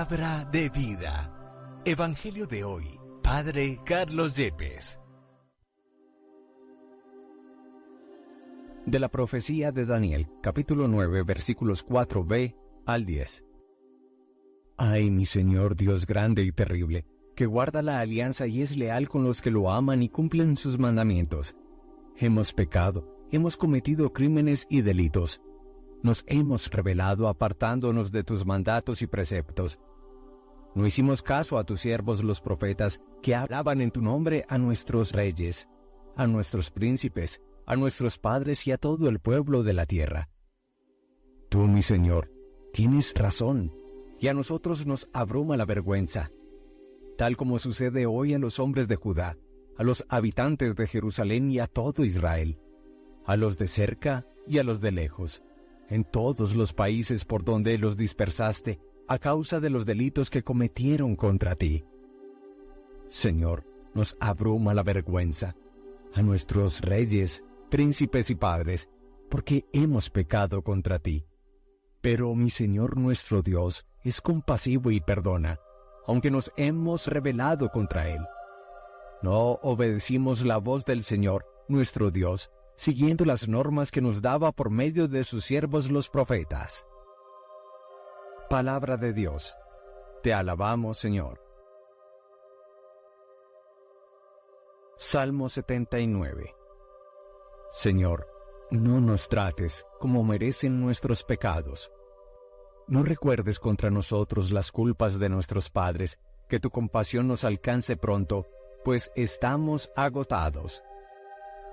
Palabra de vida. Evangelio de hoy. Padre Carlos Yepes. De la profecía de Daniel, capítulo 9, versículos 4b al 10. Ay, mi Señor Dios grande y terrible, que guarda la alianza y es leal con los que lo aman y cumplen sus mandamientos. Hemos pecado, hemos cometido crímenes y delitos nos hemos revelado apartándonos de tus mandatos y preceptos. No hicimos caso a tus siervos los profetas que hablaban en tu nombre a nuestros reyes, a nuestros príncipes, a nuestros padres y a todo el pueblo de la tierra. Tú, mi Señor, tienes razón, y a nosotros nos abruma la vergüenza, tal como sucede hoy a los hombres de Judá, a los habitantes de Jerusalén y a todo Israel, a los de cerca y a los de lejos en todos los países por donde los dispersaste a causa de los delitos que cometieron contra ti. Señor, nos abruma la vergüenza, a nuestros reyes, príncipes y padres, porque hemos pecado contra ti. Pero mi Señor nuestro Dios es compasivo y perdona, aunque nos hemos rebelado contra Él. No obedecimos la voz del Señor, nuestro Dios, siguiendo las normas que nos daba por medio de sus siervos los profetas. Palabra de Dios. Te alabamos, Señor. Salmo 79. Señor, no nos trates como merecen nuestros pecados. No recuerdes contra nosotros las culpas de nuestros padres, que tu compasión nos alcance pronto, pues estamos agotados.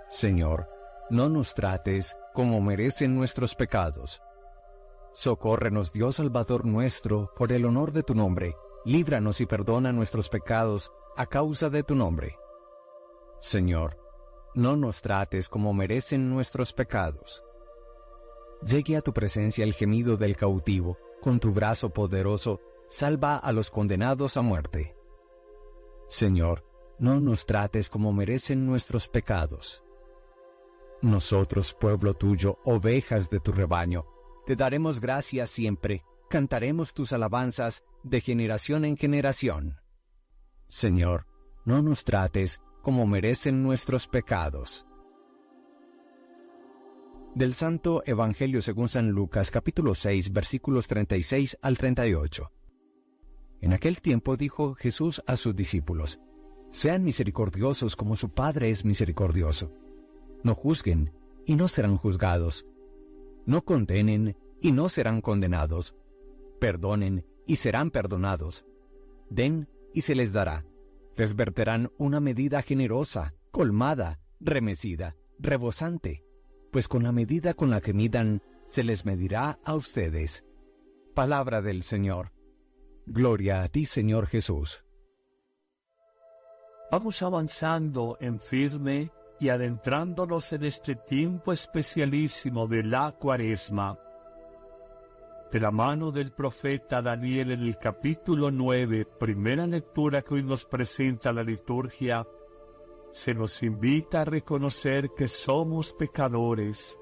Señor, no nos trates como merecen nuestros pecados. Socórrenos Dios Salvador nuestro, por el honor de tu nombre, líbranos y perdona nuestros pecados a causa de tu nombre. Señor, no nos trates como merecen nuestros pecados. Llegue a tu presencia el gemido del cautivo, con tu brazo poderoso, salva a los condenados a muerte. Señor, no nos trates como merecen nuestros pecados. Nosotros, pueblo tuyo, ovejas de tu rebaño, te daremos gracias siempre, cantaremos tus alabanzas de generación en generación. Señor, no nos trates como merecen nuestros pecados. Del Santo Evangelio según San Lucas capítulo 6 versículos 36 al 38. En aquel tiempo dijo Jesús a sus discípulos, Sean misericordiosos como su Padre es misericordioso. No juzguen, y no serán juzgados. No condenen, y no serán condenados. Perdonen, y serán perdonados. Den, y se les dará. Les verterán una medida generosa, colmada, remecida, rebosante, pues con la medida con la que midan, se les medirá a ustedes. Palabra del Señor. Gloria a ti, Señor Jesús. Vamos avanzando en firme y adentrándonos en este tiempo especialísimo de la cuaresma. De la mano del profeta Daniel en el capítulo 9, primera lectura que hoy nos presenta la liturgia, se nos invita a reconocer que somos pecadores,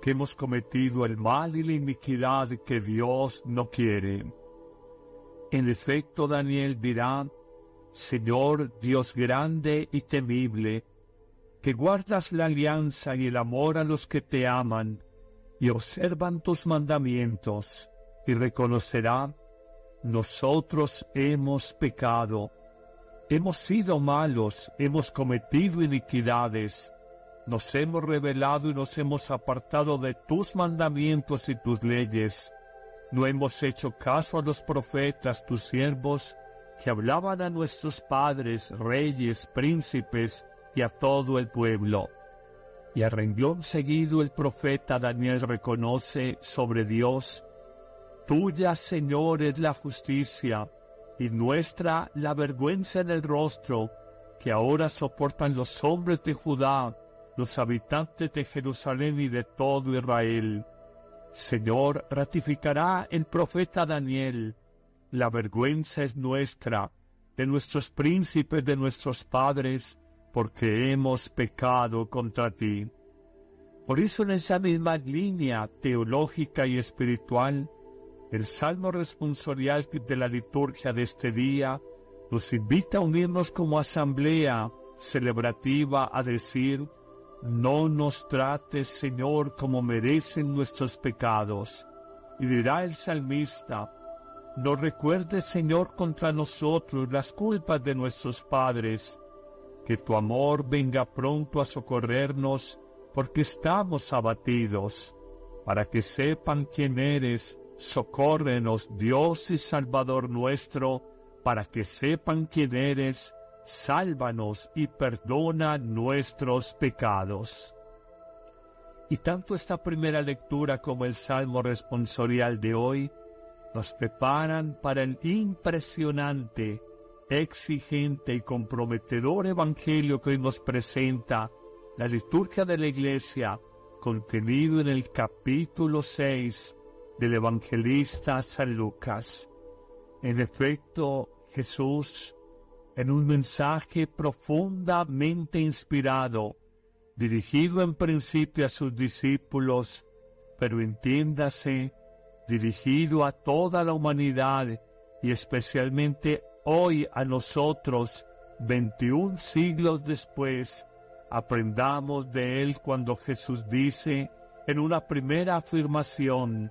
que hemos cometido el mal y la iniquidad que Dios no quiere. En efecto, Daniel dirá, Señor Dios grande y temible, que guardas la alianza y el amor a los que te aman y observan tus mandamientos, y reconocerá, nosotros hemos pecado, hemos sido malos, hemos cometido iniquidades, nos hemos rebelado y nos hemos apartado de tus mandamientos y tus leyes, no hemos hecho caso a los profetas, tus siervos, que hablaban a nuestros padres, reyes, príncipes, y a todo el pueblo. Y a renglón seguido el profeta Daniel reconoce sobre Dios, Tuya, Señor, es la justicia, y nuestra la vergüenza en el rostro, que ahora soportan los hombres de Judá, los habitantes de Jerusalén y de todo Israel. Señor, ratificará el profeta Daniel, la vergüenza es nuestra, de nuestros príncipes, de nuestros padres, porque hemos pecado contra ti. Por eso en esa misma línea teológica y espiritual, El salmo responsorial de la liturgia de este día nos invita a unirnos como asamblea celebrativa a decir, no nos trates, Señor, como merecen nuestros pecados. Y dirá el salmista, no recuerdes, Señor, contra nosotros las culpas de nuestros padres, que tu amor venga pronto a socorrernos, porque estamos abatidos, para que sepan quién eres, socórrenos, Dios y Salvador nuestro, para que sepan quién eres, sálvanos y perdona nuestros pecados. Y tanto esta primera lectura como el Salmo responsorial de hoy nos preparan para el impresionante, exigente y comprometedor Evangelio que hoy nos presenta la liturgia de la Iglesia, contenido en el capítulo 6 del evangelista San Lucas. En efecto, Jesús, en un mensaje profundamente inspirado, dirigido en principio a sus discípulos, pero entiéndase, dirigido a toda la humanidad y especialmente hoy a nosotros, 21 siglos después, aprendamos de él cuando Jesús dice en una primera afirmación,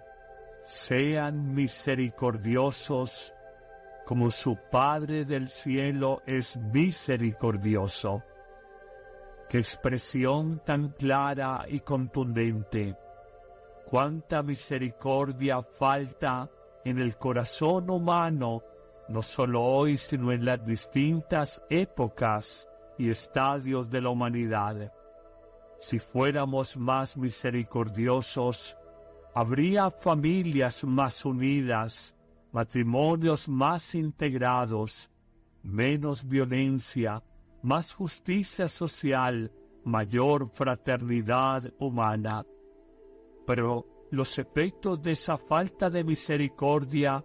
sean misericordiosos como su Padre del cielo es misericordioso. Qué expresión tan clara y contundente cuánta misericordia falta en el corazón humano, no solo hoy, sino en las distintas épocas y estadios de la humanidad. Si fuéramos más misericordiosos, habría familias más unidas, matrimonios más integrados, menos violencia, más justicia social, mayor fraternidad humana pero los efectos de esa falta de misericordia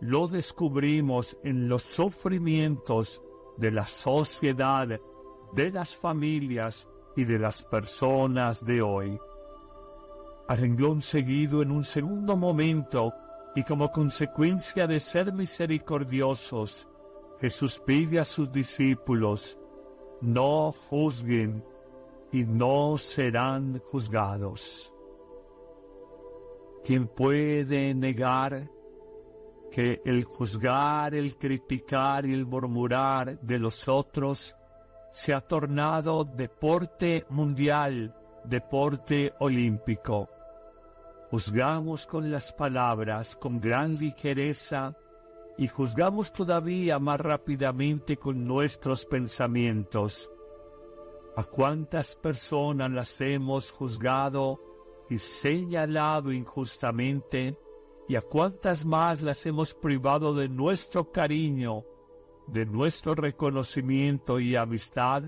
lo descubrimos en los sufrimientos de la sociedad, de las familias y de las personas de hoy. A seguido en un segundo momento y como consecuencia de ser misericordiosos, Jesús pide a sus discípulos, no juzguen y no serán juzgados. ¿Quién puede negar que el juzgar, el criticar y el murmurar de los otros se ha tornado deporte mundial, deporte olímpico? Juzgamos con las palabras con gran ligereza y juzgamos todavía más rápidamente con nuestros pensamientos. ¿A cuántas personas las hemos juzgado y señalado injustamente, y a cuántas más las hemos privado de nuestro cariño, de nuestro reconocimiento y amistad,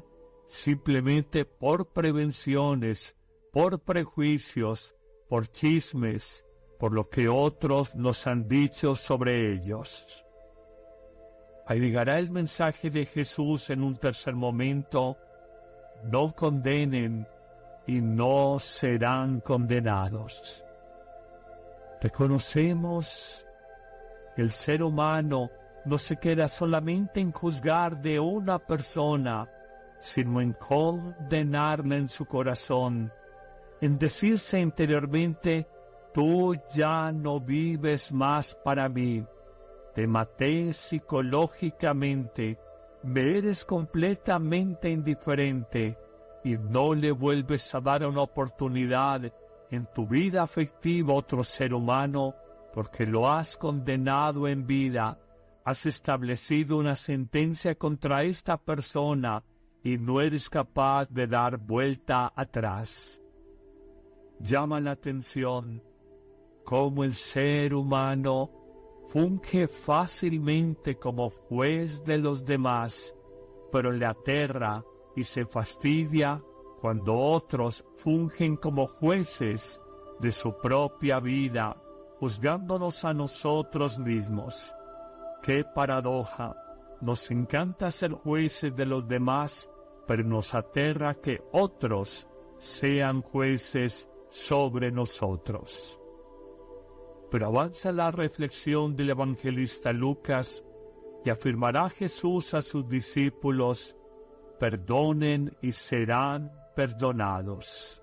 simplemente por prevenciones, por prejuicios, por chismes, por lo que otros nos han dicho sobre ellos. Ahí llegará el mensaje de Jesús en un tercer momento, no condenen y no serán condenados. Reconocemos que el ser humano no se queda solamente en juzgar de una persona, sino en condenarla en su corazón, en decirse interiormente, tú ya no vives más para mí, te maté psicológicamente, me eres completamente indiferente, y no le vuelves a dar una oportunidad en tu vida afectiva otro ser humano porque lo has condenado en vida, has establecido una sentencia contra esta persona y no eres capaz de dar vuelta atrás. Llama la atención cómo el ser humano funge fácilmente como juez de los demás, pero le aterra y se fastidia cuando otros fungen como jueces de su propia vida, juzgándonos a nosotros mismos. ¡Qué paradoja! Nos encanta ser jueces de los demás, pero nos aterra que otros sean jueces sobre nosotros. Pero avanza la reflexión del evangelista Lucas y afirmará Jesús a sus discípulos, perdonen y serán perdonados.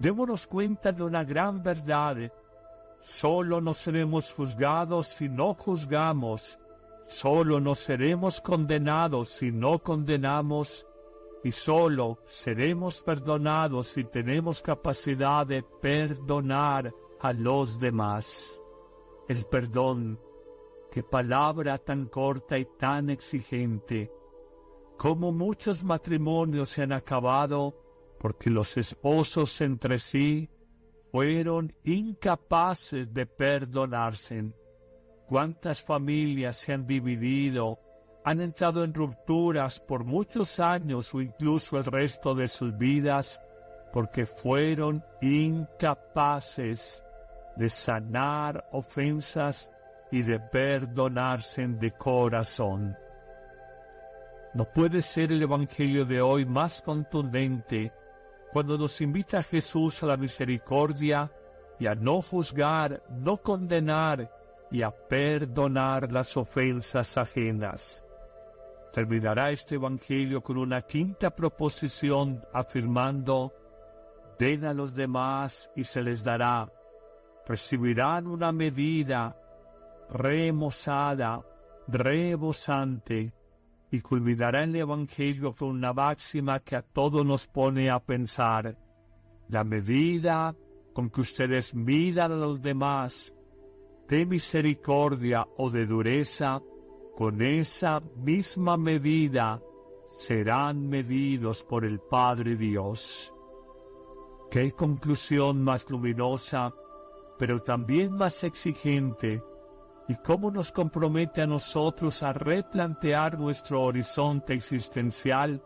Démonos cuenta de una gran verdad. Solo no seremos juzgados si no juzgamos. Solo no seremos condenados si no condenamos. Y solo seremos perdonados si tenemos capacidad de perdonar a los demás. El perdón, qué palabra tan corta y tan exigente. Como muchos matrimonios se han acabado porque los esposos entre sí fueron incapaces de perdonarse. Cuántas familias se han dividido, han entrado en rupturas por muchos años o incluso el resto de sus vidas porque fueron incapaces de sanar ofensas y de perdonarse de corazón. No puede ser el Evangelio de hoy más contundente cuando nos invita Jesús a la misericordia y a no juzgar, no condenar y a perdonar las ofensas ajenas. Terminará este Evangelio con una quinta proposición afirmando, den a los demás y se les dará. Recibirán una medida remozada, rebosante, y culminará el Evangelio con una máxima que a todos nos pone a pensar. La medida con que ustedes midan a los demás, de misericordia o de dureza, con esa misma medida serán medidos por el Padre Dios. Qué conclusión más luminosa, pero también más exigente y cómo nos compromete a nosotros a replantear nuestro horizonte existencial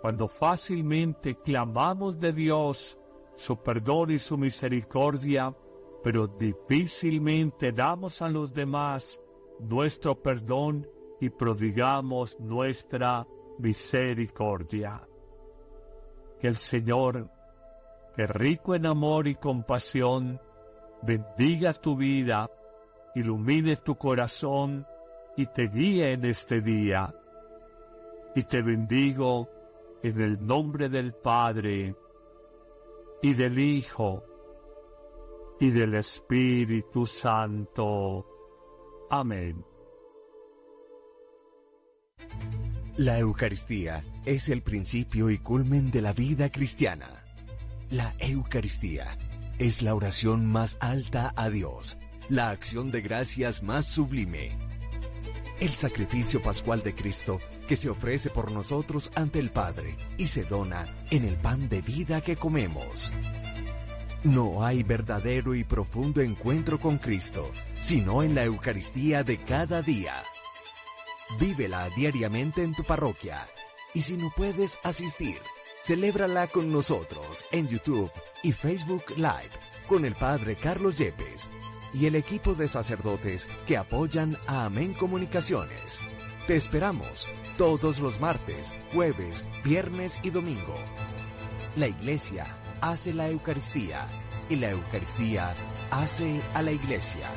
cuando fácilmente clamamos de Dios su perdón y su misericordia, pero difícilmente damos a los demás nuestro perdón y prodigamos nuestra misericordia. Que el Señor, que rico en amor y compasión, bendiga tu vida ilumine tu corazón y te guíe en este día. Y te bendigo en el nombre del Padre y del Hijo y del Espíritu Santo. Amén. La Eucaristía es el principio y culmen de la vida cristiana. La Eucaristía es la oración más alta a Dios la acción de gracias más sublime. El sacrificio pascual de Cristo que se ofrece por nosotros ante el Padre y se dona en el pan de vida que comemos. No hay verdadero y profundo encuentro con Cristo, sino en la Eucaristía de cada día. Vívela diariamente en tu parroquia y si no puedes asistir, celébrala con nosotros en YouTube y Facebook Live con el Padre Carlos Yepes y el equipo de sacerdotes que apoyan a Amén Comunicaciones. Te esperamos todos los martes, jueves, viernes y domingo. La iglesia hace la Eucaristía y la Eucaristía hace a la iglesia.